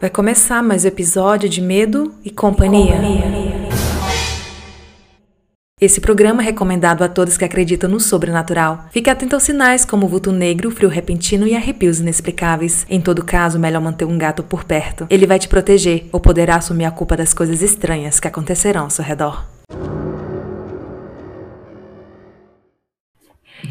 Vai começar mais um episódio de Medo e Companhia. Esse programa é recomendado a todos que acreditam no sobrenatural. Fique atento aos sinais como vulto negro, frio repentino e arrepios inexplicáveis. Em todo caso, melhor manter um gato por perto. Ele vai te proteger ou poderá assumir a culpa das coisas estranhas que acontecerão ao seu redor.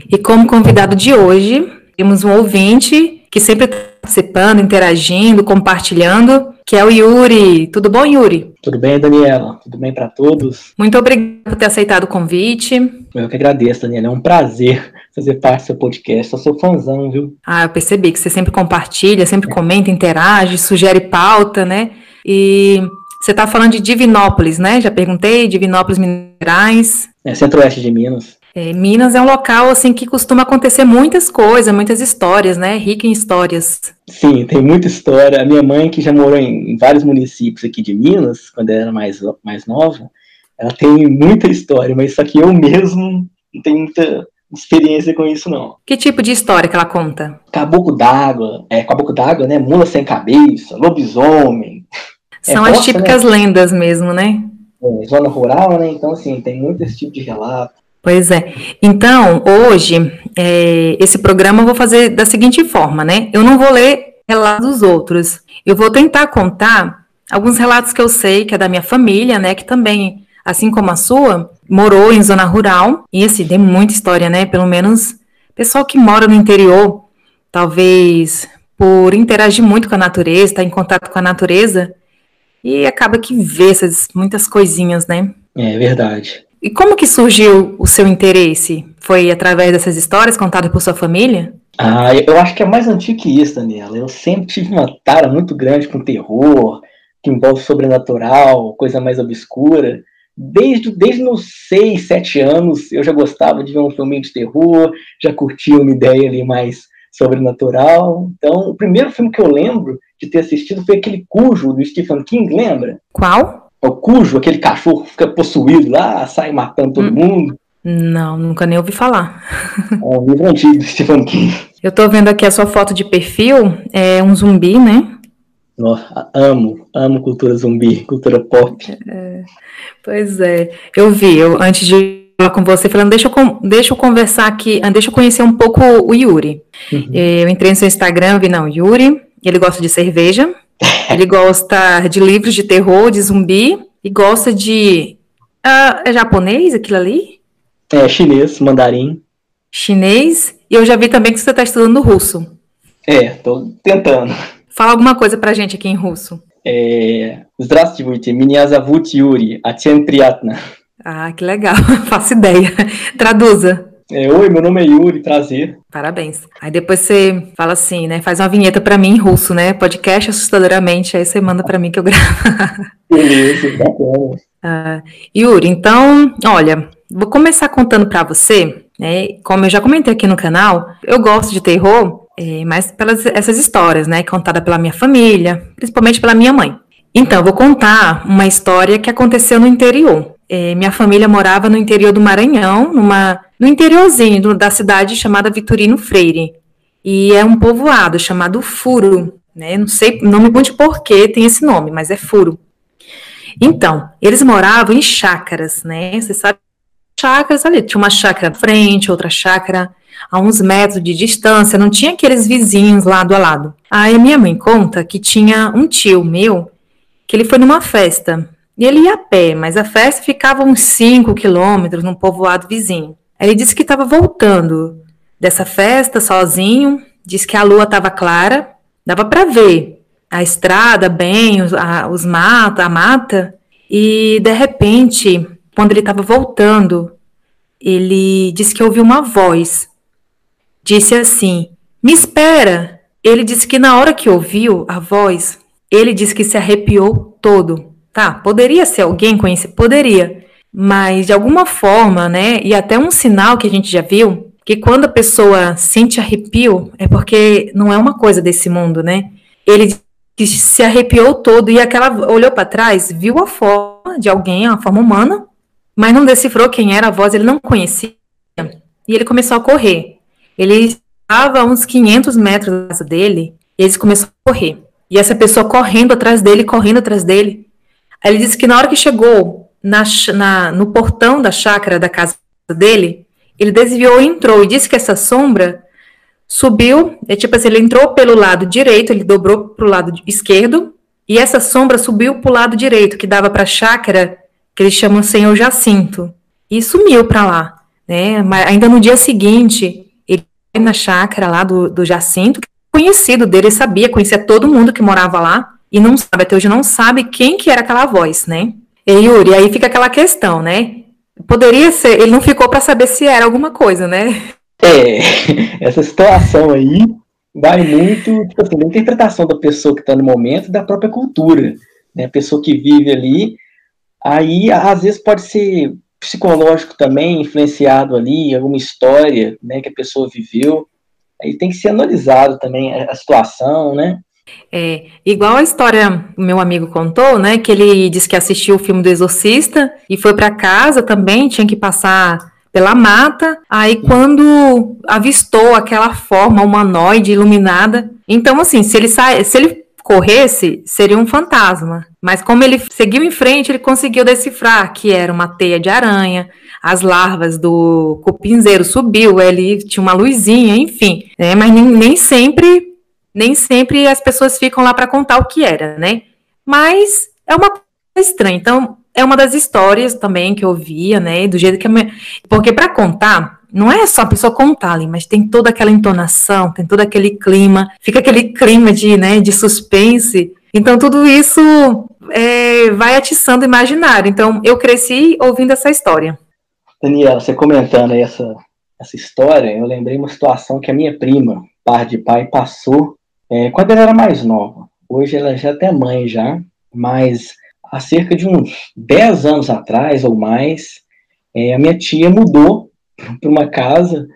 E como convidado de hoje, temos um ouvinte que sempre está participando, interagindo, compartilhando, que é o Yuri. Tudo bom, Yuri? Tudo bem, Daniela? Tudo bem para todos? Muito obrigada por ter aceitado o convite. Eu que agradeço, Daniela. É um prazer fazer parte do seu podcast. Eu sou fãzão, viu? Ah, eu percebi que você sempre compartilha, sempre comenta, interage, sugere pauta, né? E você está falando de Divinópolis, né? Já perguntei, Divinópolis, Minerais. É, centro-oeste de Minas. É, Minas é um local assim que costuma acontecer muitas coisas, muitas histórias, né? Rica em histórias. Sim, tem muita história. A minha mãe, que já morou em, vários municípios aqui de Minas, quando ela era mais, mais nova, ela tem muita história, mas só que eu mesmo não tenho muita experiência com isso, não. Que tipo de história que ela conta? Caboclo d'água, é, caboclo d'água, né? Mula sem cabeça, lobisomem. São é, as roça, típicas né? lendas mesmo, né? É, zona rural, né? Então, assim, tem muito esse tipo de relato. Pois é. Então, hoje, é, esse programa eu vou fazer da seguinte forma, né? Eu não vou ler relatos dos outros. Eu vou tentar contar alguns relatos que eu sei que é da minha família, né? Que também, assim como a sua, morou em zona rural. E assim, tem muita história, né? Pelo menos pessoal que mora no interior, talvez por interagir muito com a natureza, estar tá em contato com a natureza, e acaba que vê essas muitas coisinhas, né? É verdade. E como que surgiu o seu interesse? Foi através dessas histórias contadas por sua família? Ah, eu acho que é mais antigo que isso, Daniela. Eu sempre tive uma tara muito grande com terror, que envolve sobrenatural, coisa mais obscura. Desde, desde meus 6, 7 anos, eu já gostava de ver um filme de terror, já curtia uma ideia ali mais sobrenatural. Então, o primeiro filme que eu lembro de ter assistido foi aquele Cujo, do Stephen King, lembra? Qual? É o Cujo, aquele cachorro que fica possuído lá, sai matando todo hum. mundo. Não, nunca nem ouvi falar. É um livro antigo King. Eu tô vendo aqui a sua foto de perfil, é um zumbi, né? Nossa, amo, amo cultura zumbi, cultura pop. É, pois é, eu vi, eu, antes de falar com você, falando, deixa eu, deixa eu conversar aqui, ah, deixa eu conhecer um pouco o Yuri. Uhum. Eu entrei no seu Instagram, vi, não, Yuri, ele gosta de cerveja, ele gosta de livros de terror, de zumbi, e gosta de. Uh, é japonês aquilo ali? É, chinês, mandarim. Chinês. E eu já vi também que você está estudando russo. É, tô tentando. Fala alguma coisa pra gente aqui em russo. É... Здравствуйте, меня зовут Юрий, очень приятно. Ah, que legal, faço ideia. Traduza. É, Oi, meu nome é Yuri, prazer. Parabéns. Aí depois você fala assim, né? Faz uma vinheta para mim em russo, né? Podcast assustadoramente, aí você manda para mim que eu gravo. Beleza, bacana. Ah, Yuri, então, olha, vou começar contando para você, né? Como eu já comentei aqui no canal, eu gosto de terror, é, mas pelas essas histórias, né? Contada pela minha família, principalmente pela minha mãe. Então, vou contar uma história que aconteceu no interior. É, minha família morava no interior do Maranhão, numa, no interiorzinho do, da cidade chamada Vitorino Freire. E é um povoado chamado Furo. Né? Não sei, não me pergunte por que tem esse nome, mas é Furo. Então, eles moravam em chácaras, né? Você sabe, chácaras ali. Tinha uma chácara na frente, outra chácara a uns metros de distância, não tinha aqueles vizinhos lado a lado. Aí minha mãe conta que tinha um tio meu que ele foi numa festa e ele ia a pé, mas a festa ficava uns 5 quilômetros num povoado vizinho. Ele disse que estava voltando dessa festa sozinho, disse que a lua estava clara, dava para ver a estrada bem, os, a, os mata, a mata, e de repente, quando ele estava voltando, ele disse que ouviu uma voz. Disse assim: Me espera! Ele disse que na hora que ouviu a voz, ele disse que se arrepiou todo. Tá, poderia ser alguém conhecido, poderia, mas de alguma forma, né? E até um sinal que a gente já viu, que quando a pessoa sente arrepio, é porque não é uma coisa desse mundo, né? Ele se arrepiou todo e aquela olhou para trás, viu a forma de alguém, a forma humana, mas não decifrou quem era a voz, ele não conhecia. E ele começou a correr. Ele estava a uns 500 metros da casa dele, e ele começou a correr. E essa pessoa correndo atrás dele, correndo atrás dele. Aí ele disse que na hora que chegou na, na, no portão da chácara da casa dele, ele desviou e entrou. E disse que essa sombra subiu, é tipo assim, ele entrou pelo lado direito, ele dobrou para o lado esquerdo, e essa sombra subiu para o lado direito, que dava para a chácara, que eles chamam Senhor Jacinto, e sumiu para lá. Né? Mas ainda no dia seguinte, ele foi na chácara lá do, do Jacinto, conhecido dele, sabia, conhecia todo mundo que morava lá, e não sabe, até hoje não sabe quem que era aquela voz, né? E Yuri, aí fica aquela questão, né? Poderia ser, ele não ficou para saber se era alguma coisa, né? É, essa situação aí vai muito tipo assim, da interpretação da pessoa que está no momento da própria cultura. Né? A pessoa que vive ali, aí às vezes pode ser psicológico também, influenciado ali, alguma história né, que a pessoa viveu. Aí tem que ser analisado também a situação, né? É, igual a história o meu amigo contou, né? Que ele disse que assistiu o filme do Exorcista e foi para casa também, tinha que passar pela mata. Aí quando avistou aquela forma humanoide iluminada, então assim, se ele sai, se ele corresse, seria um fantasma. Mas como ele seguiu em frente, ele conseguiu decifrar que era uma teia de aranha, as larvas do cupinzeiro subiu, ele tinha uma luzinha, enfim. Né? Mas nem, nem sempre, nem sempre as pessoas ficam lá para contar o que era, né? Mas é uma coisa estranha. Então, é uma das histórias também que eu via, né? Do jeito que. Porque para contar, não é só a pessoa contar ali, mas tem toda aquela entonação, tem todo aquele clima, fica aquele clima de, né, de suspense. Então tudo isso é, vai atiçando o imaginário. Então eu cresci ouvindo essa história. Daniela, você comentando aí essa, essa história, eu lembrei uma situação que a minha prima, par de pai, passou é, quando ela era mais nova. Hoje ela já é mãe já, mas há cerca de uns 10 anos atrás ou mais, é, a minha tia mudou para uma casa,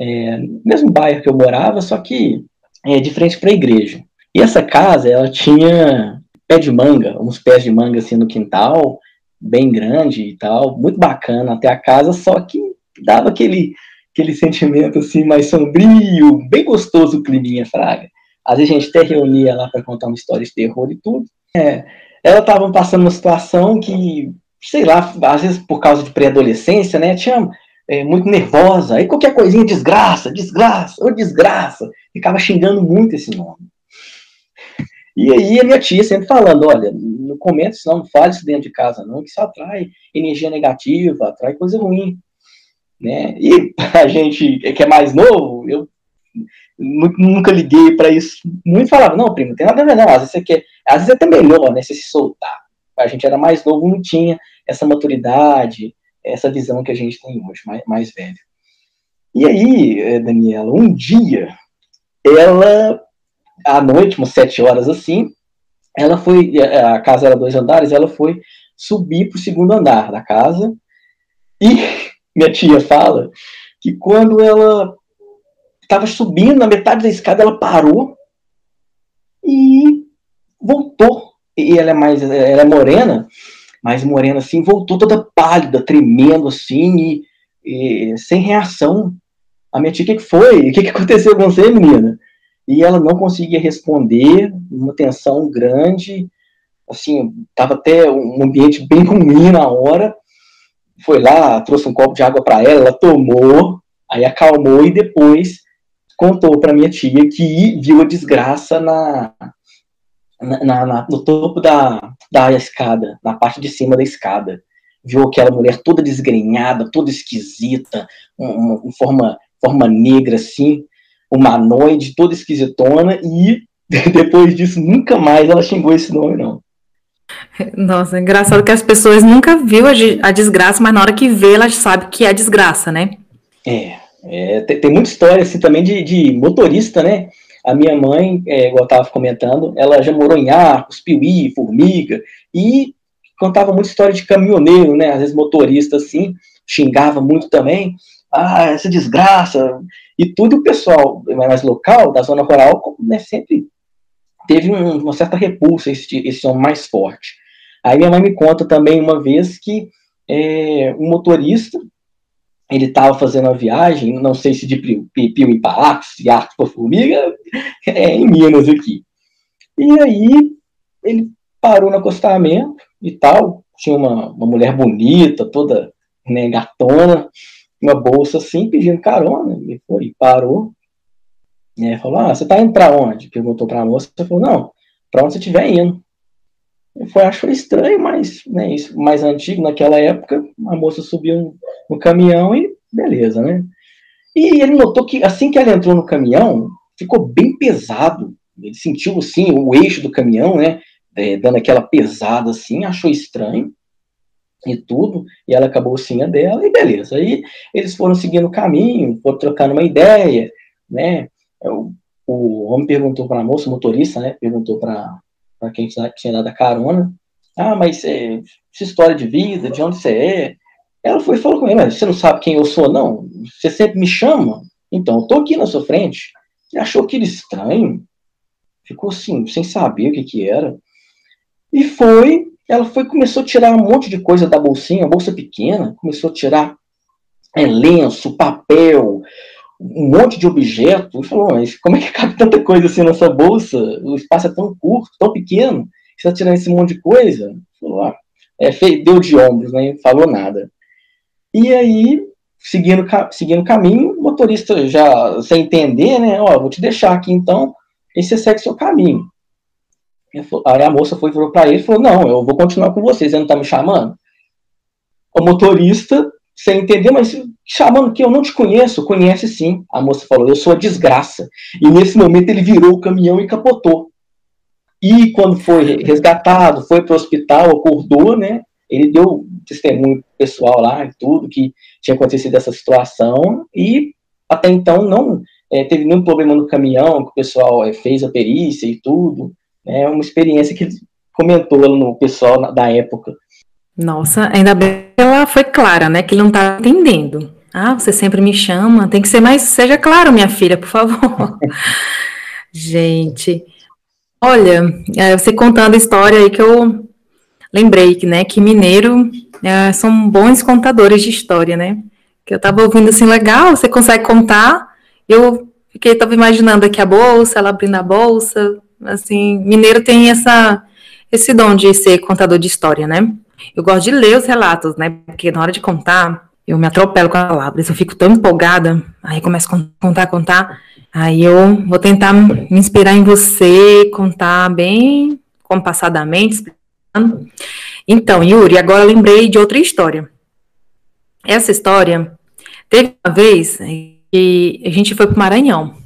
é, mesmo bairro que eu morava, só que é, de frente para a igreja. E essa casa, ela tinha pé de manga, uns pés de manga assim no quintal, bem grande e tal, muito bacana até a casa, só que dava aquele, aquele sentimento assim mais sombrio, bem gostoso o climinha, fraga. Às vezes a gente até reunia lá para contar uma história de terror e tudo. É, ela estava passando uma situação que, sei lá, às vezes por causa de pré-adolescência, né, tinha é, muito nervosa, aí qualquer coisinha, desgraça, desgraça, ou desgraça, ficava xingando muito esse nome. E aí a minha tia sempre falando, olha, não comenta isso não, não fale isso dentro de casa não, que isso atrai energia negativa, atrai coisa ruim. Né? E a gente que é mais novo, eu nunca liguei para isso. Muito falava, não, primo, tem nada a ver, não. Às vezes você quer, às vezes é até melhor, né, você se soltar. A gente era mais novo, não tinha essa maturidade, essa visão que a gente tem hoje, mais, mais velho. E aí, eh, Daniela, um dia, ela, à noite, umas sete horas assim, ela foi, a casa era dois andares, ela foi subir para o segundo andar da casa, e minha tia fala que quando ela estava subindo na metade da escada, ela parou e voltou. E ela é mais, ela é morena, mais morena assim, voltou toda pálida, tremendo assim, e, e sem reação. A minha tia, o que, que foi? O que, que aconteceu com você, menina? E ela não conseguia responder, uma tensão grande, assim, tava até um ambiente bem ruim na hora. Foi lá, trouxe um copo de água para ela, ela tomou, aí acalmou e depois contou para minha tia que viu a desgraça na, na, na, no topo da, da escada, na parte de cima da escada. Viu aquela mulher toda desgrenhada, toda esquisita, uma, uma forma, forma negra assim, humanoide, toda esquisitona, e depois disso nunca mais ela xingou esse nome, não. Nossa, é engraçado que as pessoas nunca viu a, a desgraça, mas na hora que vê, elas sabem que é desgraça, né? É, é, tem, tem, muita história assim também de, de motorista, né? A minha mãe, é, igual eu estava comentando, ela já morou em Arcos, Piuí, Formiga, e contava muita história de caminhoneiro, né? Às vezes motorista assim, xingava muito também. Ah, essa desgraça. E tudo o pessoal mais local, da zona rural, né, sempre teve um, uma certa repulsa esse, esse som mais forte. Aí minha mãe me conta também uma vez que é, um motorista ele estava fazendo uma viagem, não sei se de Piuí para Arcos, se Arcos para Formiga, é em Minas aqui. E aí ele parou no acostamento e tal. Tinha uma, uma mulher bonita, toda né, gatona, uma bolsa assim, pedindo carona. Ele foi, parou. Né, falou: Ah, você tá indo pra onde? Perguntou pra moça. Você falou: Não, pra onde você estiver indo. Foi, achou estranho, mas né, isso mais antigo, naquela época, a moça subiu no, caminhão e beleza, né? E ele notou que assim que ela entrou no caminhão, ficou bem pesado. Ele sentiu, assim, o eixo do caminhão, né? É, dando aquela pesada assim, achou estranho e tudo, e ela acabou sim a dela, e beleza. Aí eles foram seguindo o caminho, foram trocando uma ideia, né? O, o homem perguntou para a moça, o motorista, né? Perguntou para quem tinha dado a carona: Ah, mas é, essa história de vida, de onde você é? Ela foi e falou com ele: Mas você não sabe quem eu sou, não? Você sempre me chama? Então, eu tô aqui na sua frente. Ele achou aquilo estranho, ficou assim, sem saber o que que era. E foi, ela foi começou a tirar um monte de coisa da bolsinha, bolsa pequena, começou a tirar é, lenço, papel, um monte de objeto. E falou, mas como é que cabe tanta coisa assim nessa bolsa? O espaço é tão curto, tão pequeno, você está tirando esse monte de coisa? Falou, ah, é, deu de ombros, nem né? falou nada. E aí seguindo, seguindo caminho, o motorista já sem entender, né? Ó, vou te deixar aqui então, e você segue seu caminho. Aí a moça foi para ele falou: Não, eu vou continuar com vocês, você não tá me chamando? O motorista, sem entender, mas chamando que eu não te conheço, conhece sim. A moça falou: Eu sou a desgraça. E nesse momento ele virou o caminhão e capotou. E quando foi resgatado, foi para o hospital, acordou, né? Ele deu testemunho pessoal lá e tudo que tinha acontecido essa situação e até então não é, teve nenhum problema no caminhão, que o pessoal é, fez a perícia e tudo. É uma experiência que comentou no pessoal da época. Nossa, ainda bem que ela foi clara, né? Que ele não tá entendendo. Ah, você sempre me chama, tem que ser mais. Seja claro, minha filha, por favor. Gente, olha, é, você contando a história aí que eu lembrei que, né, que mineiro é, são bons contadores de história, né? Que eu tava ouvindo assim, legal, você consegue contar. Eu fiquei, tava imaginando aqui a bolsa, ela abrindo a bolsa. Assim, mineiro tem essa, esse dom de ser contador de história, né? Eu gosto de ler os relatos, né? Porque na hora de contar, eu me atropelo com as palavras, eu fico tão empolgada, aí começo a contar, contar. Aí eu vou tentar me inspirar em você, contar bem compassadamente, explicando. Então, Yuri, agora lembrei de outra história. Essa história teve uma vez que a gente foi para o Maranhão.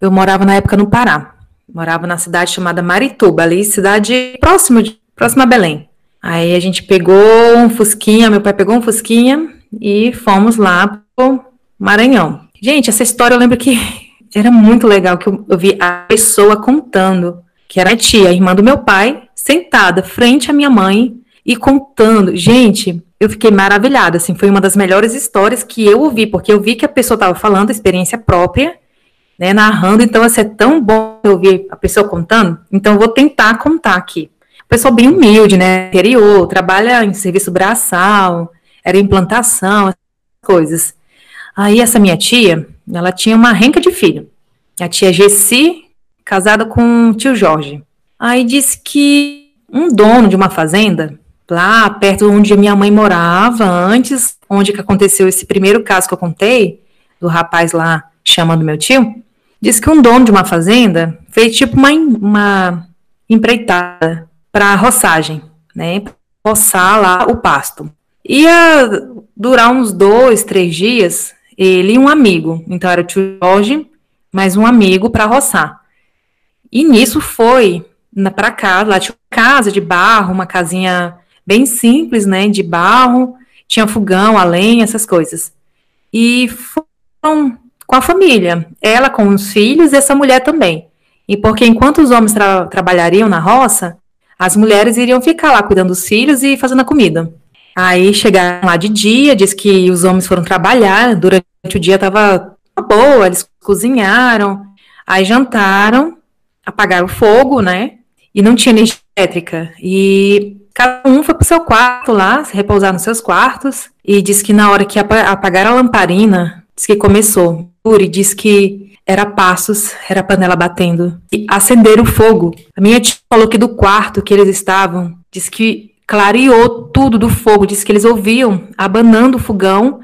Eu morava na época no Pará. Morava na cidade chamada Marituba, ali, cidade próxima, de, próxima a Belém. Aí a gente pegou um Fusquinha, meu pai pegou um Fusquinha e fomos lá pro Maranhão. Gente, essa história eu lembro que era muito legal, que eu, eu vi a pessoa contando, que era a tia, a irmã do meu pai, sentada frente à minha mãe, e contando. Gente, eu fiquei maravilhada, assim, foi uma das melhores histórias que eu ouvi, porque eu vi que a pessoa estava falando experiência própria, né, narrando, então, assim, é tão bom ouvir a pessoa contando, então eu vou tentar contar aqui. Pessoa bem humilde, né, interior, trabalha em serviço braçal, era implantação, coisas. Aí essa minha tia, ela tinha uma renca de filho, a tia Gessi, casada com o tio Jorge. Aí disse que um dono de uma fazenda lá perto onde a minha mãe morava antes, onde que aconteceu esse primeiro caso que eu contei, do rapaz lá chamando meu tio, disse que um dono de uma fazenda fez tipo uma, uma empreitada para roçagem, né, roçar lá o pasto. Ia durar uns dois, três dias, ele e um amigo, então era o tio Jorge, mais um amigo para roçar. E nisso foi para casa, lá tinha uma casa de barro, uma casinha bem simples, né, de barro, tinha fogão, a lenha, essas coisas. E foram com a família, ela com os filhos e essa mulher também. E porque enquanto os homens tra trabalhariam na roça, as mulheres iriam ficar lá cuidando dos filhos e fazendo a comida. Aí chegaram lá de dia, diz que os homens foram trabalhar, durante o dia estava boa, eles cozinharam, aí jantaram, apagaram o fogo, né? E não tinha energia elétrica. E Cada um foi pro seu quarto lá, se repousar nos seus quartos, e disse que na hora que apagaram a lamparina, disse que começou Yuri diz que era passos, era panela batendo. E acenderam o fogo. A minha tia falou que do quarto que eles estavam, diz que clareou tudo do fogo, diz que eles ouviam abanando o fogão,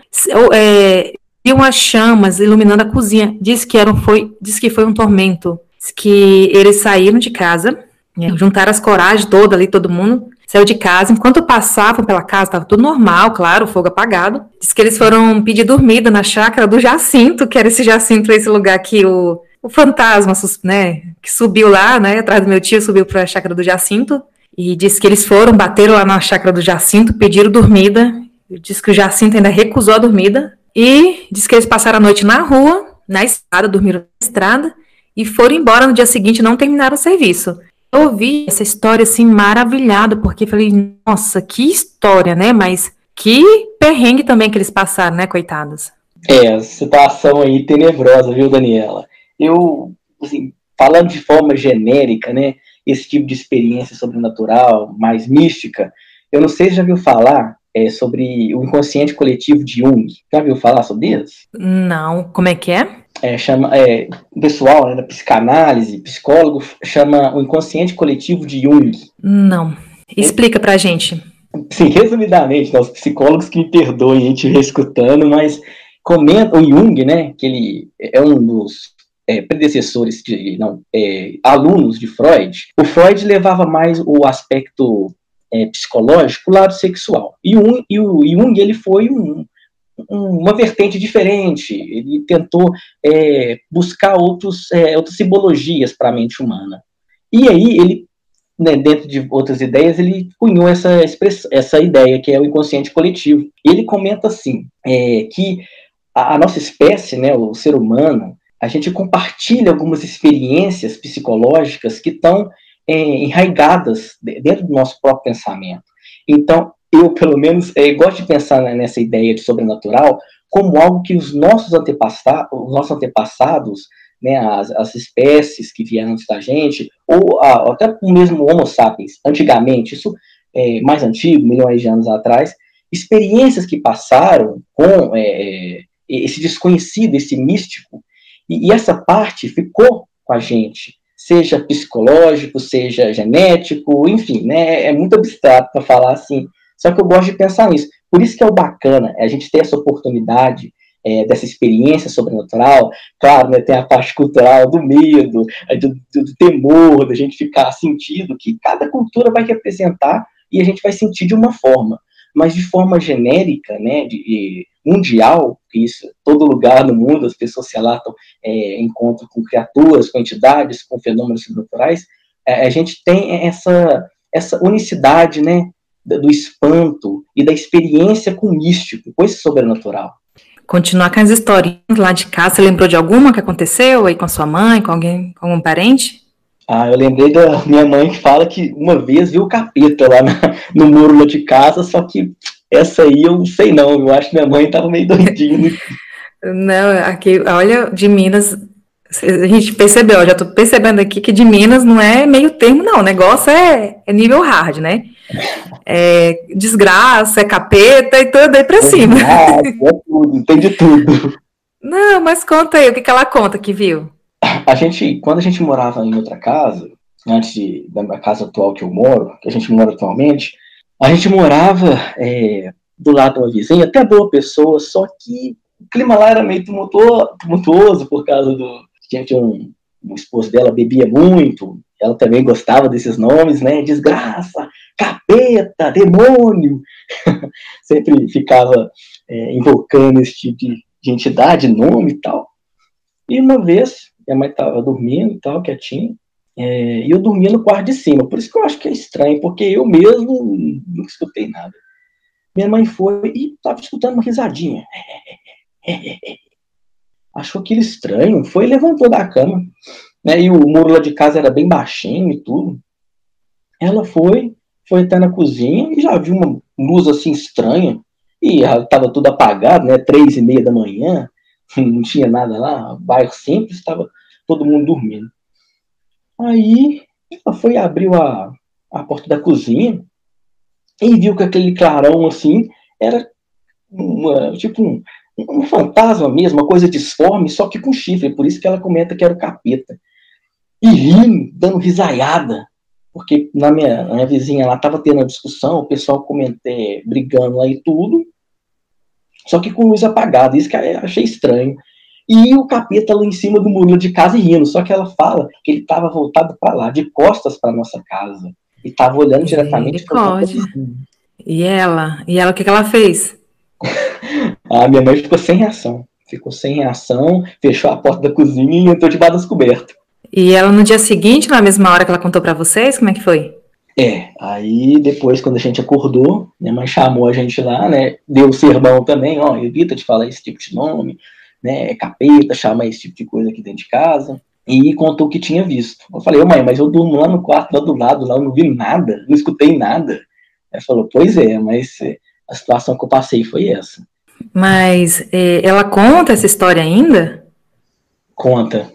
é, viam as chamas iluminando a cozinha. Diz que, era, foi, diz que foi um tormento. Diz que eles saíram de casa, né, juntaram as coragens toda ali, todo mundo, saiu de casa. Enquanto passavam pela casa, estava tudo normal, claro, fogo apagado. Diz que eles foram pedir dormida na chácara do Jacinto, que era esse Jacinto, esse lugar que o, o fantasma, né, que subiu lá, né, atrás do meu tio, subiu para a chácara do Jacinto. E disse que eles foram, bateram lá na chácara do Jacinto, pediram dormida. Diz que o Jacinto ainda recusou a dormida. E diz que eles passaram a noite na rua, na estrada, dormiram na estrada, e foram embora no dia seguinte não terminaram o serviço. Eu ouvi essa história assim maravilhado, porque falei, nossa, que história, né? Mas que perrengue também que eles passaram, né, coitados? É, situação aí tenebrosa, viu, Daniela? Eu, assim, falando de forma genérica, né, esse tipo de experiência sobrenatural, mais mística, eu não sei se já viu falar é, sobre o inconsciente coletivo de Jung. Já viu falar sobre isso? Não, como é que é? É, chama, é, o pessoal né, da psicanálise, psicólogo, chama o inconsciente coletivo de Jung. Não. Explica pra gente. Sim, resumidamente, né, os psicólogos que me perdoem a gente escutando, mas comenta o Jung, né, que ele é um dos é, predecessores, de, não, é, alunos de Freud, o Freud levava mais o aspecto é, psicológico o lado sexual. E, um, e o Jung ele foi um, uma vertente diferente, ele tentou é, buscar outros, é, outras simbologias para a mente humana. E aí ele, né, dentro de outras ideias, ele cunhou essa, essa ideia, que é o inconsciente coletivo. E ele comenta assim, é, que a, a nossa espécie, né, o ser humano, a gente compartilha algumas experiências psicológicas que estão é, enraigadas dentro do nosso próprio pensamento. Então, eu, pelo menos, é, gosto de pensar né, nessa ideia de sobrenatural como algo que os nossos antepassados, os nossos antepassados né, as, as, espécies que vieram antes da gente, ou a, até o mesmo Homo sapiens, antigamente, isso é mais antigo, milhões de anos atrás, experiências que passaram com é esse desconhecido, esse místico, e, e essa parte ficou com a gente, seja psicológico, seja genético, enfim, né? É muito abstrato para falar assim. Só que eu gosto de pensar nisso. Por isso que é o bacana, é a gente ter essa oportunidade é, dessa experiência sobrenatural. Claro, né, tem a parte cultural do medo, do, do, do, temor, da gente ficar sentido que cada cultura vai representar e a gente vai sentir de uma forma. Mas de forma genérica, né, de, mundial, isso, todo lugar no mundo as pessoas se relatam é, encontro com criaturas, com entidades, com fenômenos sobrenaturais, é, a gente tem essa, essa unicidade, né, do espanto e da experiência com o místico, com esse sobrenatural. Continuar com as histórias lá de casa, você lembrou de alguma que aconteceu aí com a sua mãe, com alguém, com algum parente? Ah, eu lembrei da minha mãe que fala que uma vez viu o capeta lá na, no muro lá de casa, só que essa aí eu não sei não, eu acho que minha mãe tava meio doidinha. não, aqui, olha, de Minas, a gente percebeu, já tô percebendo aqui que de Minas não é meio termo, não, o negócio é, é nível hard, né? É desgraça, é capeta e tudo aí pra é cima. é tudo, tem de tudo. Não, mas conta aí, o que, que ela conta que viu? A gente, quando a gente morava em outra casa, antes de, da casa atual que eu moro, que a gente mora atualmente, a gente morava é, do lado de uma vizinha, até boa pessoa, só que o clima lá era meio tumultuoso por causa do. Tinha um, o esposo dela bebia muito, ela também gostava desses nomes, né? Desgraça, capeta, demônio. Sempre ficava é, invocando esse tipo de, de entidade, nome e tal. E uma vez, minha mãe estava dormindo e tal, quietinha, é, e eu dormia no quarto de cima. Por isso que eu acho que é estranho, porque eu mesmo não escutei nada. Minha mãe foi e estava escutando uma risadinha. Achou aquilo estranho, foi e levantou da cama. Né, e o muro lá de casa era bem baixinho e tudo. Ela foi, foi até na cozinha e já viu uma luz assim estranha. E estava tudo apagado, né? Três e meia da manhã, não tinha nada lá, bairro simples, estava todo mundo dormindo. Aí ela foi abriu a, a porta da cozinha e viu que aquele clarão assim era uma, tipo um, um fantasma mesmo, uma coisa disforme, só que com chifre, por isso que ela comenta que era o capeta. E rindo, dando risaiada, porque na minha, na minha vizinha lá tava tendo uma discussão, o pessoal comentei, brigando lá e tudo, só que com luz apagada, isso que eu achei estranho. E o capeta lá em cima do muro de casa rindo, só que ela fala que ele estava voltado para lá, de costas para nossa casa, e estava olhando diretamente para E ela? E ela, o que, que ela fez? a minha mãe ficou sem reação. Ficou sem reação, fechou a porta da cozinha e entrou debaixo das cobertas. E ela no dia seguinte, na mesma hora que ela contou para vocês, como é que foi? É, aí depois, quando a gente acordou, minha mãe chamou a gente lá, né? Deu o sermão também, ó, evita de falar esse tipo de nome, né? É capeta, chama esse tipo de coisa aqui dentro de casa. E contou o que tinha visto. Eu falei, ô mãe, mas eu durmo lá no quarto, lá do lado, lá eu não vi nada, não escutei nada. Ela falou, pois é, mas é, a situação que eu passei foi essa. Mas é, ela conta essa história ainda? Conta.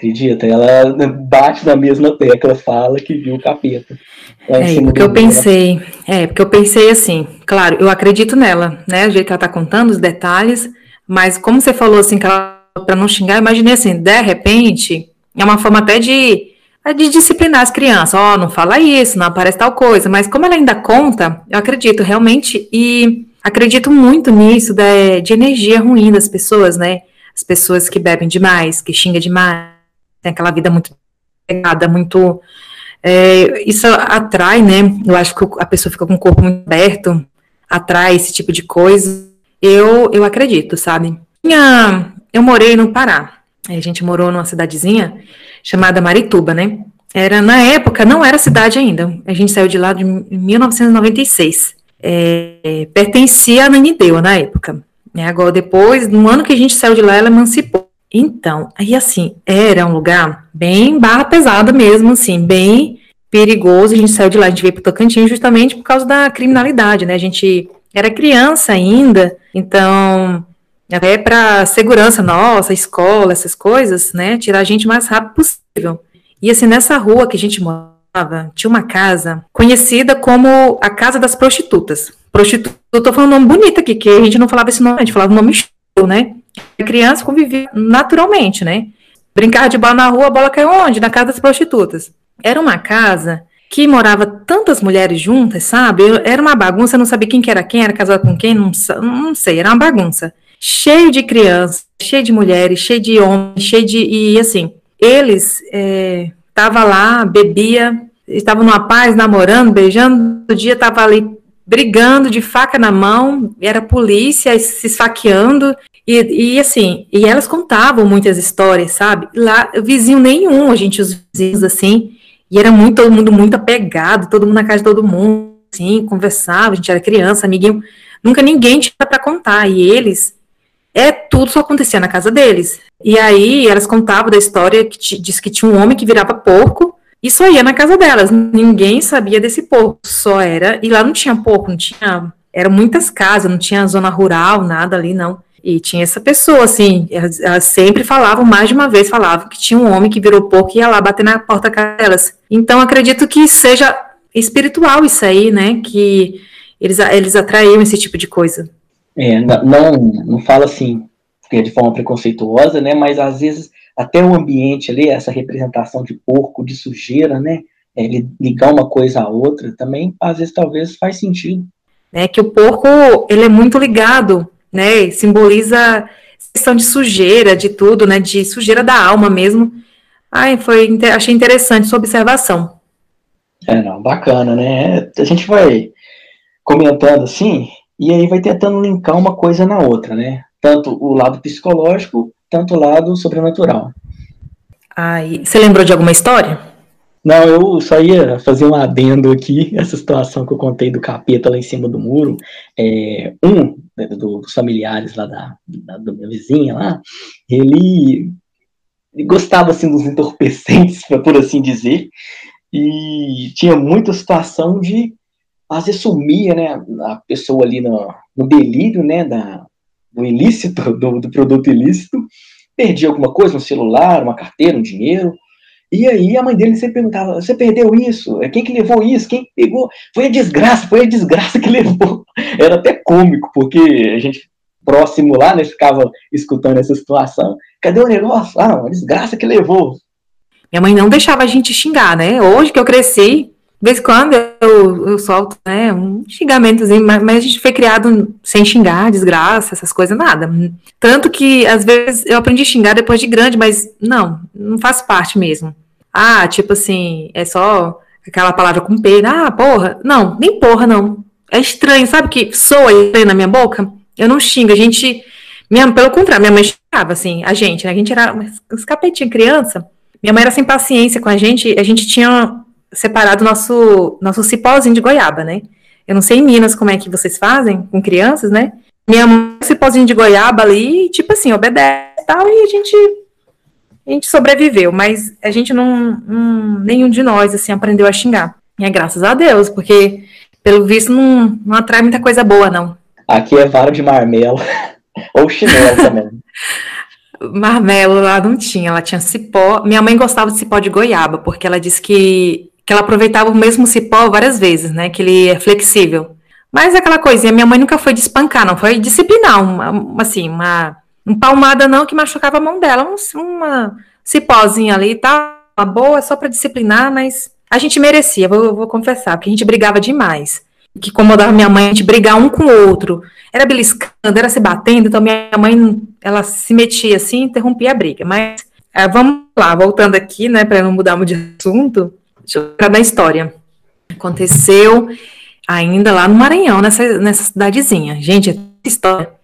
Acredita? Ela bate na mesma tecla, fala que viu o capeta. É, porque eu pensei, é, porque eu pensei assim, claro, eu acredito nela, né? O jeito que ela tá contando, os detalhes, mas como você falou assim, para não xingar, imaginei assim, de repente, é uma forma até de, é de disciplinar as crianças, ó, oh, não fala isso, não aparece tal coisa, mas como ela ainda conta, eu acredito realmente, e acredito muito nisso, de, de energia ruim das pessoas, né? As pessoas que bebem demais, que xingam demais, tem aquela vida muito pegada, muito. É, isso atrai, né? Eu acho que a pessoa fica com o corpo muito aberto, atrai esse tipo de coisa. Eu, eu acredito, sabe? Minha, eu morei no Pará. A gente morou numa cidadezinha chamada Marituba, né? Era, na época, não era cidade ainda. A gente saiu de lá em 1996. É, pertencia a Nanideu na época. É, agora, depois, no ano que a gente saiu de lá, ela emancipou. Então, aí assim, era um lugar bem barra pesada mesmo, assim, bem perigoso. A gente saiu de lá, a gente veio para Tocantins justamente por causa da criminalidade, né? A gente era criança ainda, então, até para segurança nossa, escola, essas coisas, né? Tirar a gente o mais rápido possível. E assim, nessa rua que a gente morava, tinha uma casa conhecida como a Casa das Prostitutas. Prostituta, eu tô falando um nome bonito aqui, que a gente não falava esse nome, a gente falava o nome show, né? A criança convivia naturalmente, né? Brincar de bola na rua, a bola caiu onde? Na casa das prostitutas. Era uma casa que morava tantas mulheres juntas, sabe? Era uma bagunça, não sabia quem que era quem, era casado com quem, não, não sei, era uma bagunça. Cheio de crianças, cheio de mulheres, cheio de homens, cheio de. E assim, eles estavam é, lá, bebia, estavam numa paz, namorando, beijando, todo dia estava ali brigando de faca na mão, era polícia se esfaqueando, e, e, assim, e elas contavam muitas histórias, sabe? Lá, vizinho nenhum, a gente, os vizinhos, assim, e era muito, todo mundo muito apegado, todo mundo na casa de todo mundo, assim, conversava, a gente era criança, amiguinho, nunca ninguém tinha para contar, e eles, é, tudo só acontecia na casa deles. E aí, elas contavam da história que diz que tinha um homem que virava porco, e só ia na casa delas, ninguém sabia desse porco, só era, e lá não tinha porco, não tinha, eram muitas casas, não tinha zona rural, nada ali, não. E tinha essa pessoa, assim, elas, elas, sempre falavam, mais de uma vez falavam, que tinha um homem que virou porco e ia lá bater na porta delas. Então, acredito que seja espiritual isso aí, né? Que eles, eles atraíam esse tipo de coisa. É, não, não fala assim de forma preconceituosa, né? Mas às vezes até o ambiente ali, essa representação de porco, de sujeira, né? É, ligar uma coisa à outra também, às vezes talvez faz sentido. É que o porco ele é muito ligado né? Simboliza questão de sujeira, de tudo, né? De sujeira da alma mesmo. Ai, foi, achei interessante sua observação. É, não, bacana, né? A gente vai comentando assim, e aí vai tentando linkar uma coisa na outra, né? Tanto o lado psicológico, tanto o lado sobrenatural. Ai, você lembrou de alguma história? Não, eu só ia fazer um adendo aqui, essa situação que eu contei do capeta lá em cima do muro. É, um né, dos familiares lá da, da, da minha vizinha lá, ele, ele gostava assim dos entorpecentes, por assim dizer, e tinha muita situação de às vezes sumia, né, a pessoa ali no, no delírio, né, da, do ilícito, do, do produto ilícito, perdia alguma coisa, um celular, uma carteira, um dinheiro, e aí a mãe dele sempre perguntava: você perdeu isso? Quem que levou isso? Quem pegou? Foi a desgraça, foi a desgraça que levou. Era até cômico, porque a gente próximo lá, né, ficava escutando essa situação. Cadê o negócio? Ah, não, a desgraça que levou. Minha mãe não deixava a gente xingar, né? Hoje que eu cresci, de vez em quando eu, eu solto, né, um xingamentozinho, mas, mas a gente foi criado sem xingar, desgraça, essas coisas, nada. Tanto que, às vezes, eu aprendi a xingar depois de grande, mas não, não faz parte mesmo. Ah, tipo assim, é só aquela palavra com pena, ah, porra. Não, nem porra, não. É estranho, sabe que soa estranho na minha boca? Eu não xingo, a gente. Minha, pelo contrário, minha mãe xingava, assim, a gente, né? A gente era uns capetinha criança. Minha mãe era sem paciência com a gente, a gente tinha separado nosso, nosso cipózinho de goiaba, né? Eu não sei em Minas como é que vocês fazem com crianças, né? Minha mãe, cipózinho de goiaba ali, tipo assim, obedece e tal, e a gente, a gente sobreviveu, mas a gente não, não, nenhum de nós, assim, aprendeu a xingar. E é graças a Deus, porque, pelo visto, não, não atrai muita coisa boa, não. Aqui é vara de marmelo, ou chinelo também. marmelo lá não tinha, ela tinha cipó. Minha mãe gostava de cipó de goiaba, porque ela disse que que ela aproveitava o mesmo cipó várias vezes, né? Que ele é flexível. Mas aquela coisinha, minha mãe nunca foi de espancar, não, foi disciplinar, uma, assim, uma, uma palmada não que machucava a mão dela, um, uma cipózinha ali e tal, uma boa, só para disciplinar, mas a gente merecia, vou, vou confessar, porque a gente brigava demais. Que incomodava minha mãe, a gente brigar um com o outro. Era beliscando, era se batendo, então minha mãe, ela se metia assim, interrompia a briga. Mas é, vamos lá, voltando aqui, né, para não mudar muito de assunto. Lembrar da história. Aconteceu ainda lá no Maranhão, nessa, nessa cidadezinha. Gente, é história.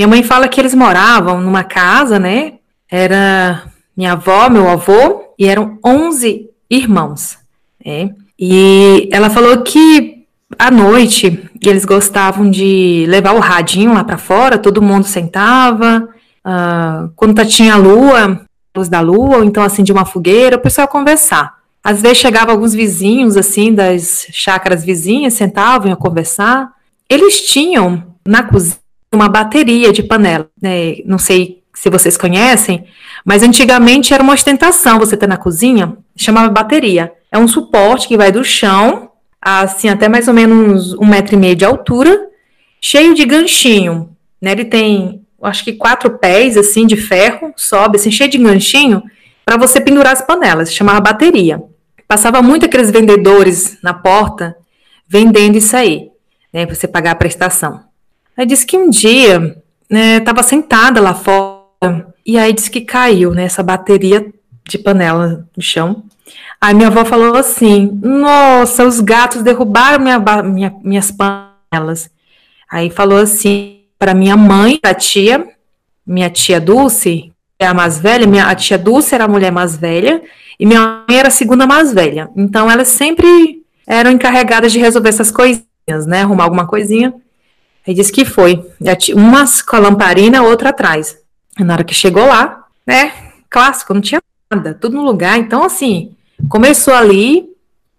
Minha mãe fala que eles moravam numa casa, né? Era minha avó, meu avô, e eram 11 irmãos. Né? E ela falou que à noite eles gostavam de levar o radinho lá para fora, todo mundo sentava. Uh, quando tinha a lua, luz da lua, ou então assim de uma fogueira, o pessoal conversar. Às vezes chegavam alguns vizinhos, assim, das chácaras vizinhas, sentavam a conversar. Eles tinham na cozinha uma bateria de panela. Né? Não sei se vocês conhecem, mas antigamente era uma ostentação você ter na cozinha, chamava bateria. É um suporte que vai do chão, assim, até mais ou menos um metro e meio de altura, cheio de ganchinho. Né? Ele tem, acho que quatro pés, assim, de ferro, sobe, assim, cheio de ganchinho, para você pendurar as panelas, chamava bateria. Passava muito aqueles vendedores na porta vendendo isso aí, né, para você pagar a prestação. Aí disse que um dia estava né, sentada lá fora e aí disse que caiu né, essa bateria de panela no chão. Aí minha avó falou assim: Nossa, os gatos derrubaram minha, minha, minhas panelas. Aí falou assim para minha mãe, a tia, minha tia Dulce, é a mais velha, minha, a tia Dulce era a mulher mais velha, e minha mãe era a segunda mais velha. Então elas sempre eram encarregadas de resolver essas coisinhas, né? Arrumar alguma coisinha. Aí disse que foi. Uma com a lamparina, outra atrás. Na hora que chegou lá, né? Clássico, não tinha nada, tudo no lugar. Então, assim, começou ali,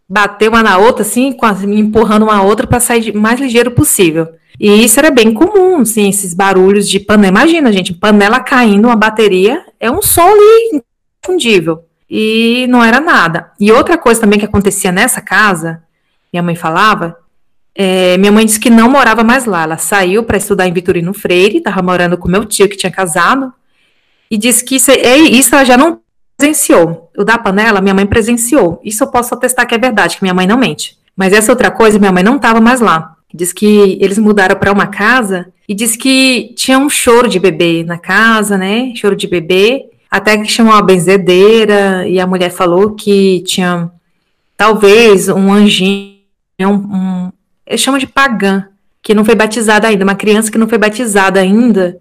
bateu uma na outra, assim, empurrando uma outra para sair o mais ligeiro possível. E isso era bem comum, assim, esses barulhos de panela. Imagina, gente, panela caindo, uma bateria, é um som ali inconfundível e não era nada. E outra coisa também que acontecia nessa casa, minha mãe falava, é, minha mãe disse que não morava mais lá. Ela saiu para estudar em Vitorino Freire, estava morando com meu tio que tinha casado, e disse que isso, é, isso ela já não presenciou. O da panela, minha mãe presenciou. Isso eu posso atestar que é verdade, que minha mãe não mente. Mas essa outra coisa, minha mãe não estava mais lá. Diz que eles mudaram para uma casa e diz que tinha um choro de bebê na casa, né? Choro de bebê. Até que chamou uma benzedeira e a mulher falou que tinha talvez um anjinho, um, um, eles chamam de pagã, que não foi batizada ainda, uma criança que não foi batizada ainda,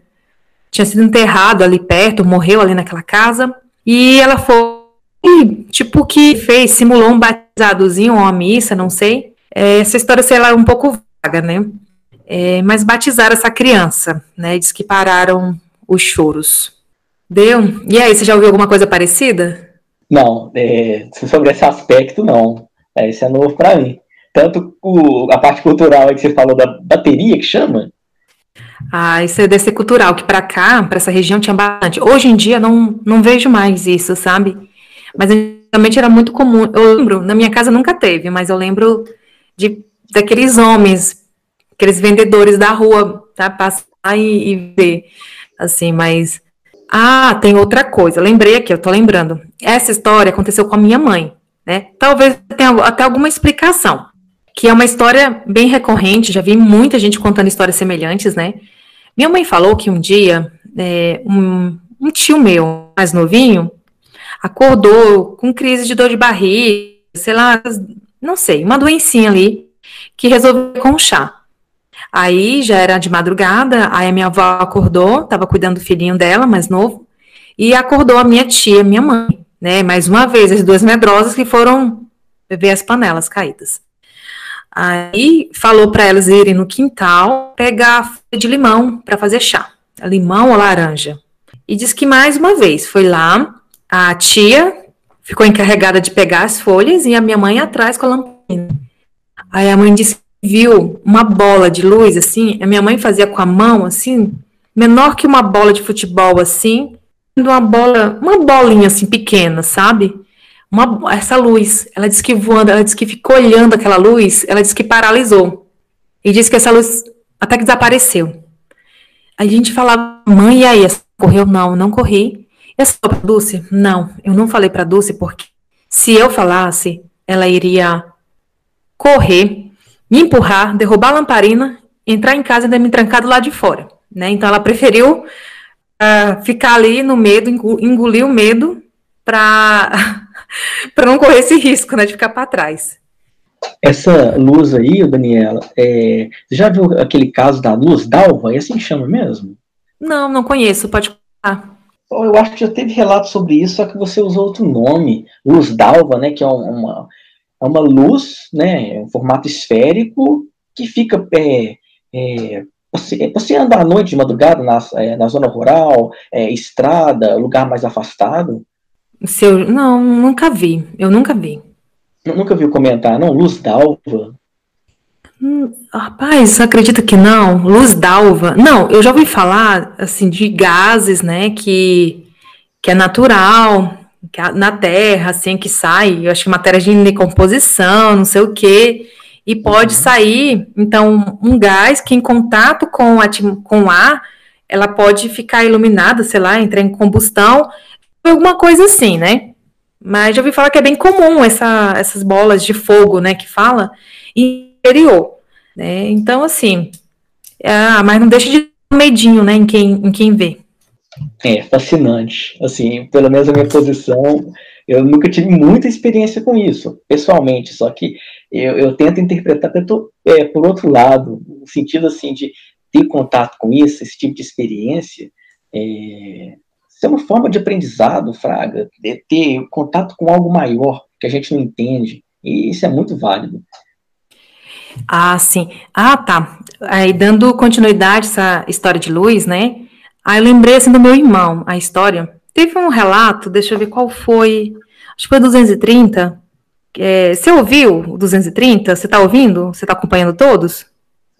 tinha sido enterrado ali perto, morreu ali naquela casa, e ela foi, tipo, que fez, simulou um batizadozinho, uma missa, não sei. É, essa história, sei lá, um pouco vaga, né? É, mas batizaram essa criança, né? Diz que pararam os choros. Deu? E aí, você já ouviu alguma coisa parecida? Não, é, sobre esse aspecto, não. É, isso é novo para mim. Tanto o, a parte cultural aí que você falou da bateria, que chama. Ah, isso é deve ser cultural, que para cá, para essa região, tinha bastante. Hoje em dia, não, não vejo mais isso, sabe? Mas antigamente era muito comum. Eu lembro, na minha casa nunca teve, mas eu lembro de daqueles homens, aqueles vendedores da rua, tá? e, e ver, assim, mas... Ah, tem outra coisa, lembrei aqui, eu tô lembrando. Essa história aconteceu com a minha mãe, né? Talvez tenha até alguma explicação, que é uma história bem recorrente, já vi muita gente contando histórias semelhantes, né? Minha mãe falou que um dia, é, um, um tio meu, mais novinho, acordou com crise de dor de barriga, sei lá, não sei, uma doencinha ali, que resolveu com chá. Aí já era de madrugada, aí a minha avó acordou, estava cuidando do filhinho dela, mais novo, e acordou a minha tia, minha mãe, né? Mais uma vez, as duas medrosas que foram ver as panelas caídas. Aí falou para elas irem no quintal pegar folha de limão para fazer chá, limão ou laranja. E disse que mais uma vez foi lá, a tia ficou encarregada de pegar as folhas e a minha mãe atrás com a lamparina. Aí a mãe disse viu uma bola de luz assim, a minha mãe fazia com a mão assim, menor que uma bola de futebol assim, uma bola, uma bolinha assim pequena, sabe? Uma, essa luz, ela disse que voando, ela disse que ficou olhando aquela luz, ela disse que paralisou. E disse que essa luz até que desapareceu. A gente falava, mãe, e aí? Correu? Não, não corri. E essa pra Dulce? Não, eu não falei para Dulce porque se eu falasse, ela iria correr, me empurrar, derrubar a lamparina, entrar em casa e ainda me trancar do lado de fora. Né? Então ela preferiu uh, ficar ali no medo, engolir o medo para para não correr esse risco, né, de ficar para trás. Essa luz aí, Daniela, é, você já viu aquele caso da luz d'alva? É assim que chama mesmo? Não, não conheço, pode contar. Eu acho que já teve relato sobre isso, só que você usou outro nome, luz d'alva, né, que é uma, é uma luz, né, um formato esférico, que fica é, é, você, você anda à noite, de madrugada, na, é, na zona rural, é, estrada, lugar mais afastado, se eu, não, nunca vi. Eu nunca vi. Nunca viu comentar, não? Luz d'alva? Hum, rapaz, acredita que não? Luz d'alva? Não, eu já ouvi falar, assim, de gases, né, que, que é natural, que na Terra, assim, que sai, eu acho que matéria de decomposição, não sei o quê, e pode uhum. sair, então, um gás que em contato com, a, com ar, ela pode ficar iluminada, sei lá, entrar em combustão, alguma coisa assim, né? Mas já ouvi falar que é bem comum essa, essas bolas de fogo, né, que fala, interior, né? Então, assim, ah, mas não deixa de dar medinho, né, em quem, em quem vê. É, fascinante. Assim, pelo menos a minha posição, eu nunca tive muita experiência com isso, pessoalmente, só que eu, eu tento interpretar tô, é, por outro lado, no sentido, assim, de ter contato com isso, esse tipo de experiência, é, isso é uma forma de aprendizado, Fraga, de ter contato com algo maior que a gente não entende. E isso é muito válido. Ah, sim. Ah, tá. Aí, dando continuidade a essa história de luz, né? Aí eu lembrei, assim, do meu irmão, a história. Teve um relato, deixa eu ver qual foi. Acho que foi 230. É, você ouviu o 230? Você está ouvindo? Você está acompanhando todos?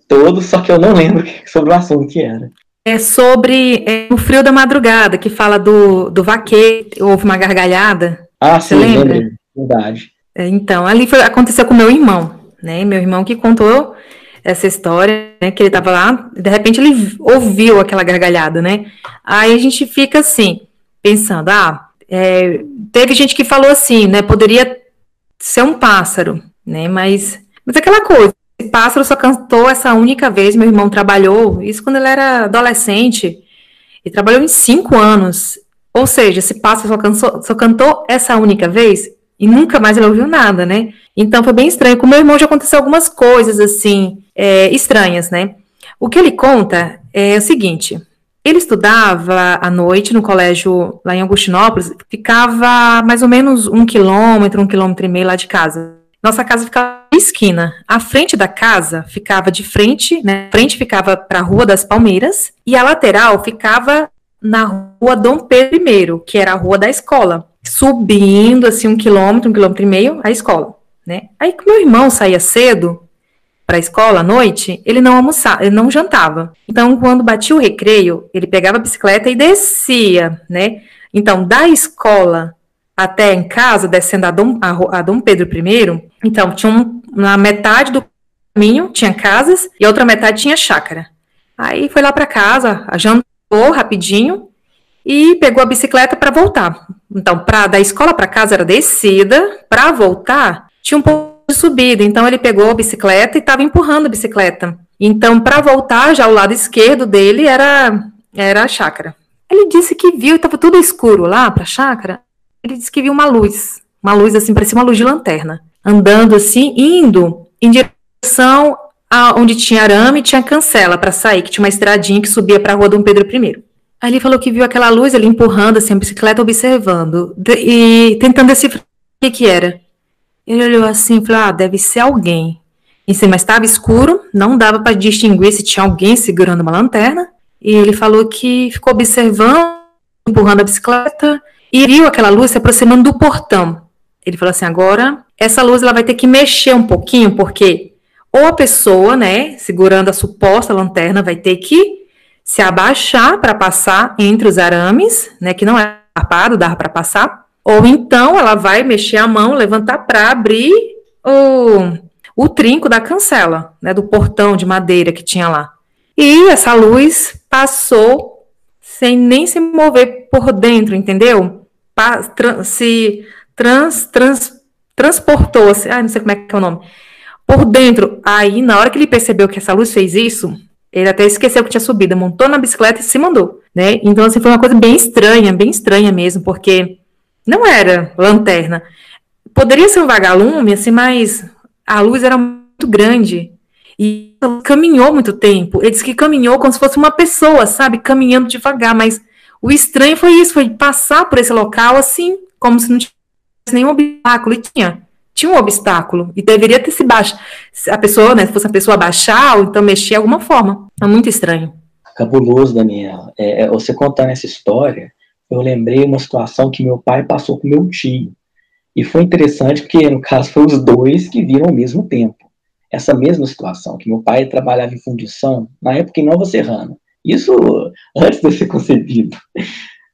Todos, só que eu não lembro sobre o assunto que era é sobre é, o frio da madrugada, que fala do, do vaqueiro, houve uma gargalhada. Ah, sim, lembra? Lembro. verdade. É, então, ali foi, aconteceu com meu irmão, né? Meu irmão que contou essa história, né? Que ele estava lá, de repente ele ouviu aquela gargalhada, né? Aí a gente fica assim, pensando, ah, é, teve gente que falou assim, né? Poderia ser um pássaro, né? Mas, mas aquela coisa, esse pássaro só cantou essa única vez. Meu irmão trabalhou, isso quando ele era adolescente, e trabalhou em cinco anos. Ou seja, esse pássaro só, só cantou essa única vez e nunca mais ele ouviu nada, né? Então foi bem estranho. Com meu irmão já aconteceu algumas coisas assim é, estranhas, né? O que ele conta é o seguinte: ele estudava à noite no colégio lá em Augustinópolis, ficava mais ou menos um quilômetro, um quilômetro e meio lá de casa. Nossa casa ficava na esquina. A frente da casa ficava de frente, né? A frente ficava para a Rua das Palmeiras e a lateral ficava na Rua Dom Pedro I, que era a rua da escola. Subindo assim um quilômetro, um quilômetro e meio, a escola, né? Aí que meu irmão saía cedo para a escola à noite, ele não almoçava, ele não jantava. Então, quando batia o recreio, ele pegava a bicicleta e descia, né? Então, da escola até em casa, descendo a Dom, a, a Dom Pedro I, então tinha um, na metade do caminho tinha casas e a outra metade tinha chácara. Aí foi lá para casa, jantou rapidinho e pegou a bicicleta para voltar. Então, para da escola para casa era descida, para voltar tinha um pouco de subida. Então ele pegou a bicicleta e estava empurrando a bicicleta. Então, para voltar, já o lado esquerdo dele era era a chácara. Ele disse que viu, estava tudo escuro lá para a chácara. Ele disse que viu uma luz, uma luz assim, parecia uma luz de lanterna, andando assim, indo em direção a onde tinha arame tinha cancela para sair, que tinha uma estradinha que subia para a rua Dom Pedro I. Aí ele falou que viu aquela luz, ele empurrando assim a bicicleta, observando e tentando decifrar o que, que era. Ele olhou assim e falou: Ah, deve ser alguém. Sim, mas estava escuro, não dava para distinguir se tinha alguém segurando uma lanterna. E ele falou que ficou observando, empurrando a bicicleta e viu aquela luz se aproximando do portão. Ele falou assim: agora essa luz ela vai ter que mexer um pouquinho, porque ou a pessoa, né, segurando a suposta lanterna, vai ter que se abaixar para passar entre os arames, né, que não é tapado, dá para passar, ou então ela vai mexer a mão, levantar para abrir o, o trinco da cancela, né, do portão de madeira que tinha lá. E essa luz passou sem nem se mover por dentro, entendeu? Se trans, trans, transportou, se ah, não sei como é que é o nome, por dentro. Aí, na hora que ele percebeu que essa luz fez isso, ele até esqueceu que tinha subido, montou na bicicleta e se mandou, né? Então, assim, foi uma coisa bem estranha, bem estranha mesmo, porque não era lanterna. Poderia ser um vagalume, assim, mas a luz era muito grande. E caminhou muito tempo. Ele disse que caminhou como se fosse uma pessoa, sabe? Caminhando devagar. Mas o estranho foi isso, foi passar por esse local assim, como se não tivesse nenhum obstáculo. E tinha. Tinha um obstáculo. E deveria ter se baixado. A pessoa, né? Se fosse a pessoa baixar, ou então mexer de alguma forma. É muito estranho. Cabuloso, Daniela. É, é, você contando essa história, eu lembrei uma situação que meu pai passou com meu tio. E foi interessante porque, no caso, foram os dois que viram ao mesmo tempo essa mesma situação, que meu pai trabalhava em fundição, na época em Nova Serrana. Isso antes de ser concebido.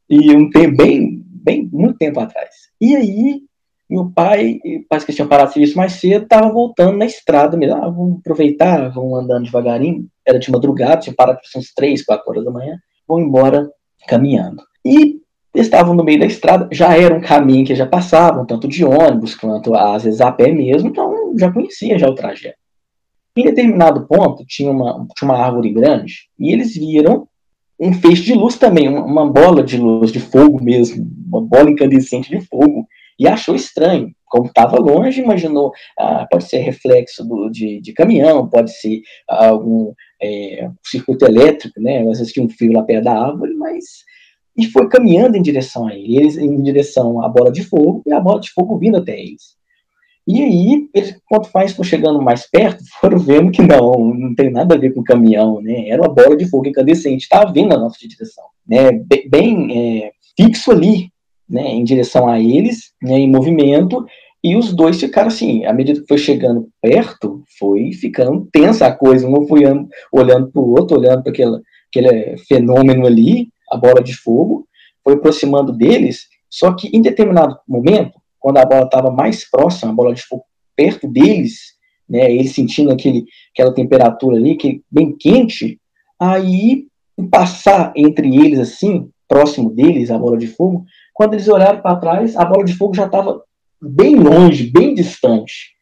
E um tempo bem, bem, muito tempo atrás. E aí, meu pai, parece que tinha parado serviço mais cedo, estava voltando na estrada mesmo. Ah, vamos aproveitar, vamos andando devagarinho. Era de madrugada, tinha parado por uns 3, 4 horas da manhã. Vou embora caminhando. E estavam no meio da estrada, já era um caminho que já passavam, tanto de ônibus quanto às vezes a pé mesmo, então já conhecia já o trajeto. Em determinado ponto, tinha uma, tinha uma árvore grande, e eles viram um feixe de luz também, uma, uma bola de luz, de fogo mesmo, uma bola incandescente de fogo, e achou estranho. Como estava longe, imaginou, ah, pode ser reflexo do, de, de caminhão, pode ser algum é, circuito elétrico, né? Às vezes tinha um fio lá perto da árvore, mas. E foi caminhando em direção a ele, eles em direção à bola de fogo, e a bola de fogo vindo até eles. E aí, quanto mais for chegando mais perto, foram vendo que não, não tem nada a ver com o caminhão, né? Era uma bola de fogo incandescente, estava vindo na nossa direção, né? Bem, é, fixo ali, né? Em direção a eles, né? Em movimento, e os dois ficaram assim, à medida que foi chegando perto, foi ficando tensa a coisa, um foi olhando para o outro, olhando para aquele, aquele fenômeno ali, a bola de fogo, foi aproximando deles, só que em determinado momento, quando a bola estava mais próxima, a bola de fogo perto deles, né, eles sentindo aquele, aquela temperatura ali, que bem quente, aí passar entre eles assim, próximo deles, a bola de fogo, quando eles olharam para trás, a bola de fogo já estava bem longe, bem distante,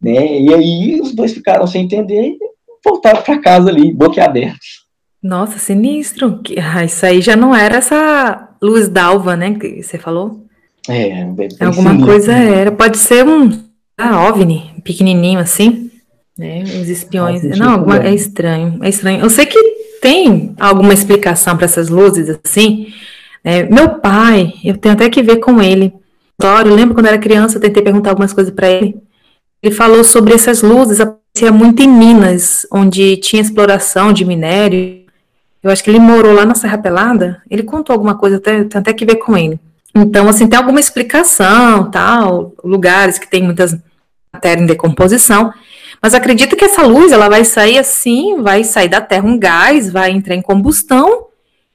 né? E aí os dois ficaram sem entender e voltaram para casa ali, boquiabertos. Nossa, sinistro. Ah, isso aí já não era essa luz d'alva, né, que você falou? É, Alguma sinistro. coisa era. Pode ser um ah, OVNI, pequenininho assim, né? Os espiões. Não, alguma, é estranho, é estranho. Eu sei que tem alguma explicação para essas luzes assim. É, meu pai, eu tenho até que ver com ele. Eu lembro quando eu era criança, eu tentei perguntar algumas coisas para ele. Ele falou sobre essas luzes, aparecia muito em Minas, onde tinha exploração de minério. Eu acho que ele morou lá na Serra Pelada. Ele contou alguma coisa, tenho, tenho até que ver com ele. Então, assim, tem alguma explicação, tal, lugares que tem muitas matéria em decomposição, mas acredito que essa luz, ela vai sair assim, vai sair da Terra um gás, vai entrar em combustão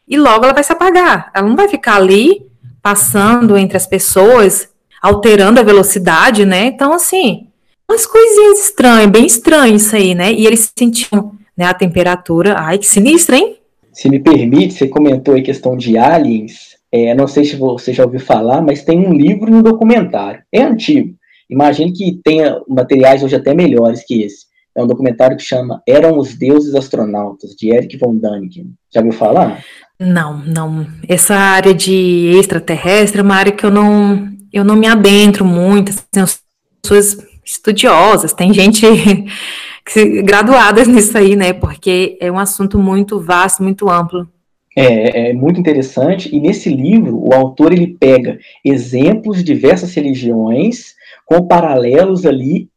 e logo ela vai se apagar. Ela não vai ficar ali passando entre as pessoas, alterando a velocidade, né? Então, assim, umas coisinhas estranhas, bem estranho isso aí, né? E eles sentiam né, a temperatura. Ai, que sinistro, hein? Se me permite, você comentou a questão de aliens. É, não sei se você já ouviu falar, mas tem um livro e um documentário. É antigo. Imagino que tenha materiais hoje até melhores que esse. É um documentário que chama Eram os Deuses Astronautas, de Eric von Däniken. Já ouviu falar? Não, não. Essa área de extraterrestre é uma área que eu não, eu não me adentro muito. Assim, pessoas estudiosas, tem gente graduadas nisso aí, né? Porque é um assunto muito vasto, muito amplo. É, é, muito interessante, e nesse livro o autor ele pega exemplos de diversas religiões com paralelos ali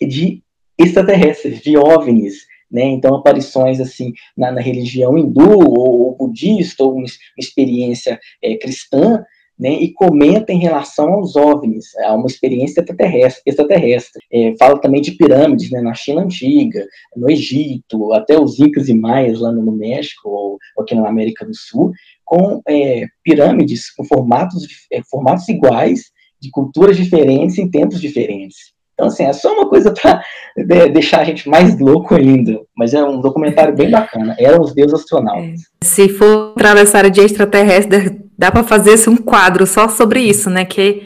de extraterrestres, de OVNIs, né? Então aparições assim na, na religião hindu ou, ou, budista ou uma experiência é, cristã, né, e comenta em relação aos OVNIs, a uma experiência extraterrestre. extraterrestre. É, fala também de pirâmides né, na China Antiga, no Egito, até os Incas e Maias lá no México ou, aqui na América do Sul, com é, pirâmides com formatos, é, formatos iguais, de culturas diferentes em tempos diferentes. Então, assim, é só uma coisa para né, deixar a gente mais louco ainda. Mas é um documentário bem bacana. Eram os deuses astronautas. É. Se for área de extraterrestre, dá para fazer assim, um quadro só sobre isso, né? Que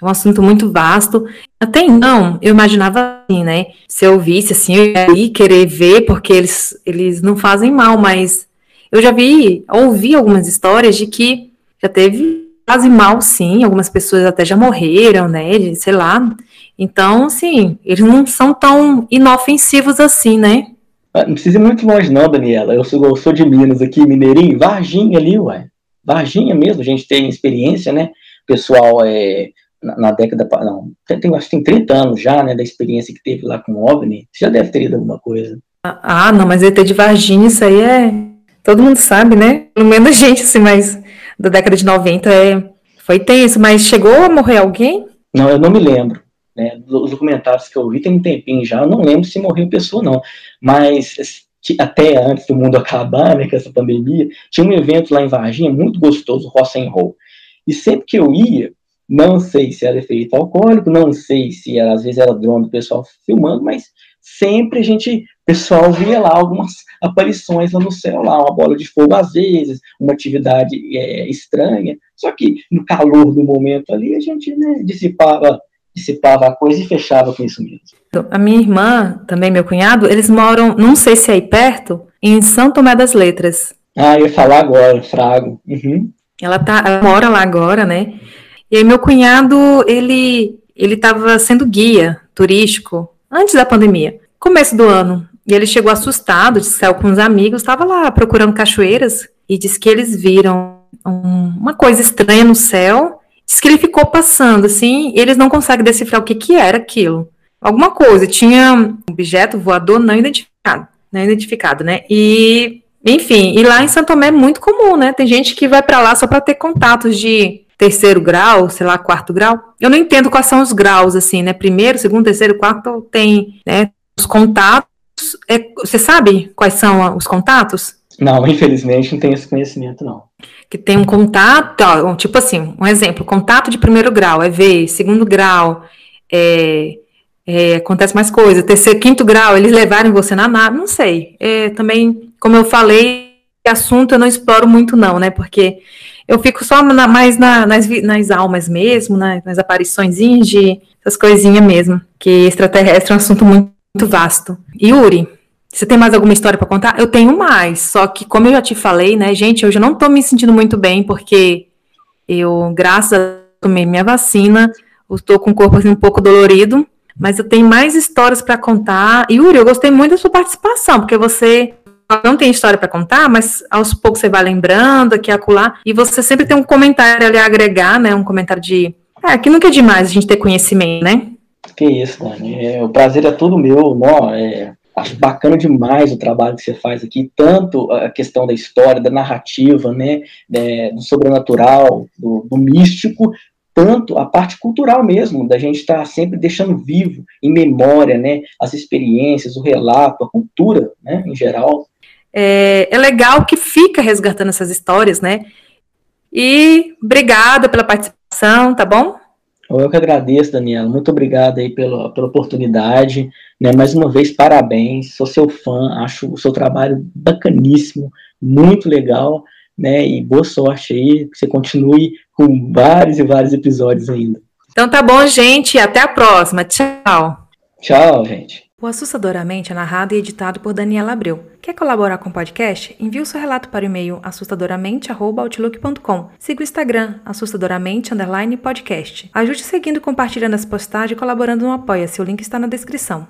é um assunto muito vasto. Até então, eu imaginava assim, né? Se eu visse, assim, eu ia querer ver, porque eles, eles não fazem mal, mas eu já vi, ouvi algumas histórias de que já teve quase mal, sim. Algumas pessoas até já morreram, né? Sei lá. Então, sim, eles não são tão inofensivos assim, né? Ah, não precisa ir muito longe, não, Daniela. Eu sou, eu sou de Minas aqui, Mineirinho, Varginha ali, ué. Varginha mesmo, a gente tem experiência, né? Pessoal, é, na, na década. Não, tem, acho que tem 30 anos já, né? Da experiência que teve lá com o OVNI. Você já deve ter ido alguma coisa. Ah, não, mas ET de Varginha, isso aí é. Todo mundo sabe, né? Pelo menos a gente, assim, mas da década de 90 é. Foi tenso, mas chegou a morrer alguém? Não, eu não me lembro. Né, os documentários que eu vi tem um tempinho já, eu não lembro se morreu pessoa não, mas até antes do mundo acabar, né, com essa pandemia, tinha um evento lá em Varginha muito gostoso, Rock and Roll. E sempre que eu ia, não sei se era efeito alcoólico, não sei se era, às vezes era drone do pessoal filmando, mas sempre a gente, pessoal via lá algumas aparições lá no céu, lá uma bola de fogo às vezes, uma atividade é, estranha, só que no calor do momento ali a gente né, dissipava dissipava a coisa e fechava com isso mesmo. Então, a minha irmã, também meu cunhado, eles moram, não sei se é aí perto, em São Tomé das Letras. Ah, eu ia falar agora, Frago. Uhum. Ela, tá, ela mora lá agora, né? E aí meu cunhado, ele ele estava sendo guia turístico antes da pandemia, começo do ano. E ele chegou assustado, saiu com uns amigos, estava lá procurando cachoeiras e disse que eles viram um, uma coisa estranha no céu Diz que ele ficou passando, assim, e eles não conseguem decifrar o que, que era aquilo. Alguma coisa, tinha um objeto voador não identificado, não identificado, né? E, enfim, e lá em Santo Tomé é muito comum, né? Tem gente que vai para lá só para ter contatos de terceiro grau, sei lá, quarto grau. Eu não entendo quais são os graus, assim, né? Primeiro, segundo, terceiro, quarto, tem, né? Os contatos. É, você sabe quais são os contatos? Não, infelizmente não tenho esse conhecimento, não que tem um contato, ó, tipo assim, um exemplo, contato de primeiro grau é ver, segundo grau é, é, acontece mais coisa, terceiro, quinto grau, eles levarem você na nave, não sei. É, também, como eu falei, assunto eu não exploro muito não, né, porque eu fico só na, mais na, nas, nas almas mesmo, né, nas aparições de essas coisinhas mesmo, que extraterrestre é um assunto muito, muito vasto. Yuri, você tem mais alguma história para contar? Eu tenho mais, só que como eu já te falei, né, gente, hoje eu não tô me sentindo muito bem porque eu, graças a tomei minha vacina, estou com o corpo assim, um pouco dolorido, mas eu tenho mais histórias para contar. Yuri, eu gostei muito da sua participação, porque você não tem história para contar, mas aos poucos você vai lembrando aqui acolá, e você sempre tem um comentário ali a agregar, né, um comentário de, é, que nunca é demais a gente ter conhecimento, né? Que isso, Dani. É, o prazer é todo meu. Não, é, Acho bacana demais o trabalho que você faz aqui, tanto a questão da história, da narrativa, né, é, do sobrenatural, do, do místico, tanto a parte cultural mesmo, da gente estar tá sempre deixando vivo, em memória, né, as experiências, o relato, a cultura, né, em geral. É, é legal que fica resgatando essas histórias, né, e obrigada pela participação, tá bom? Eu que agradeço, Daniela. Muito obrigado aí pela, pela oportunidade. Né? Mais uma vez, parabéns. Sou seu fã, acho o seu trabalho bacaníssimo, muito legal. Né? E boa sorte aí, que você continue com vários e vários episódios ainda. Então tá bom, gente. Até a próxima. Tchau. Tchau, gente. O Assustadoramente é narrado e editado por Daniela Abreu. Quer colaborar com o podcast? Envie o seu relato para o e-mail assustadoramente.outlook.com. Siga o Instagram, assustadoramente podcast. Ajude seguindo, compartilhando as postagens e colaborando no Apoia-se. O link está na descrição.